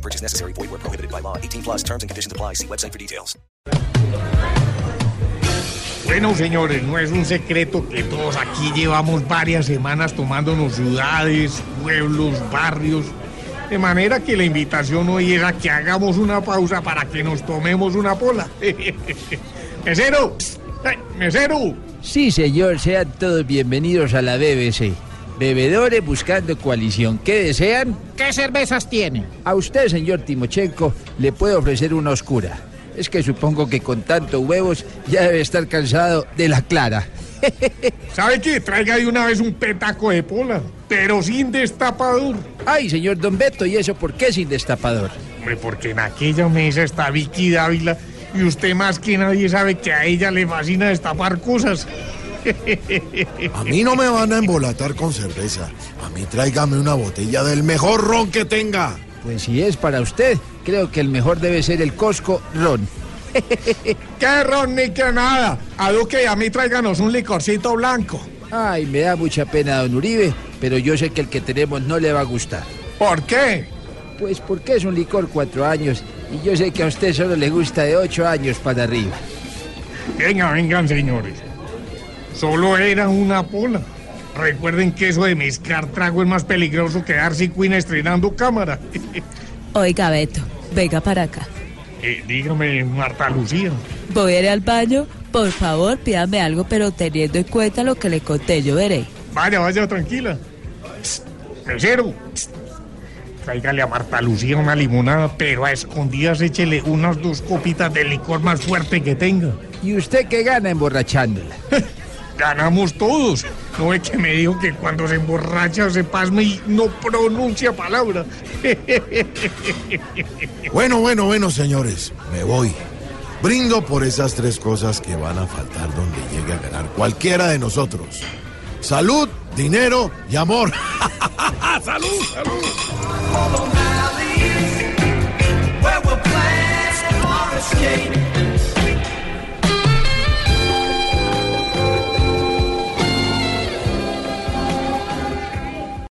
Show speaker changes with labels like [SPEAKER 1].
[SPEAKER 1] No purchase necessary. Void where prohibited by law. 18 plus terms and conditions apply. See website for details.
[SPEAKER 2] Bueno, señores, no es un secreto que todos aquí llevamos varias semanas tomándonos ciudades, pueblos, barrios. De manera que la invitación hoy era que hagamos una pausa para que nos tomemos una pola. mesero, ¡Eh, mesero.
[SPEAKER 3] Sí, señor, sean todos bienvenidos a la BBC. Bebedores buscando coalición. ¿Qué desean?
[SPEAKER 4] ¿Qué cervezas tiene?
[SPEAKER 3] A usted, señor Timochenko, le puedo ofrecer una oscura. Es que supongo que con tanto huevos ya debe estar cansado de la clara.
[SPEAKER 2] ¿Sabe qué? Traiga de una vez un petaco de pola, pero sin destapador.
[SPEAKER 3] Ay, señor Don Beto, ¿y eso por qué sin destapador?
[SPEAKER 2] Hombre, porque en aquella mesa está Vicky Dávila y usted más que nadie sabe que a ella le fascina destapar cosas.
[SPEAKER 5] A mí no me van a embolatar con cerveza. A mí tráigame una botella del mejor ron que tenga.
[SPEAKER 3] Pues si es para usted, creo que el mejor debe ser el Costco Ron.
[SPEAKER 2] ¡Qué ron ni que nada! A Duque y a mí tráiganos un licorcito blanco.
[SPEAKER 3] Ay, me da mucha pena, don Uribe, pero yo sé que el que tenemos no le va a gustar.
[SPEAKER 2] ¿Por qué?
[SPEAKER 3] Pues porque es un licor cuatro años y yo sé que a usted solo le gusta de ocho años para arriba.
[SPEAKER 2] Venga, vengan, señores. Solo era una pola. Recuerden que eso de mezclar trago es más peligroso que Darcy Quinn estrenando cámara.
[SPEAKER 6] Oiga, Beto, venga para acá.
[SPEAKER 2] Eh, dígame, Marta Lucía.
[SPEAKER 6] Voy a ir al baño. Por favor, pídame algo, pero teniendo en cuenta lo que le conté, yo veré.
[SPEAKER 2] Vaya, vaya, tranquila. Mesero. Tráigale a Marta Lucía una limonada, pero a escondidas échele unas dos copitas de licor más fuerte que tenga.
[SPEAKER 3] ¿Y usted qué gana emborrachándola?
[SPEAKER 2] Ganamos todos. No es que me dijo que cuando se emborracha se pasme y no pronuncia palabra.
[SPEAKER 5] Bueno, bueno, bueno, señores, me voy. Brindo por esas tres cosas que van a faltar donde llegue a ganar cualquiera de nosotros. Salud, dinero y amor. ¡Salud, salud!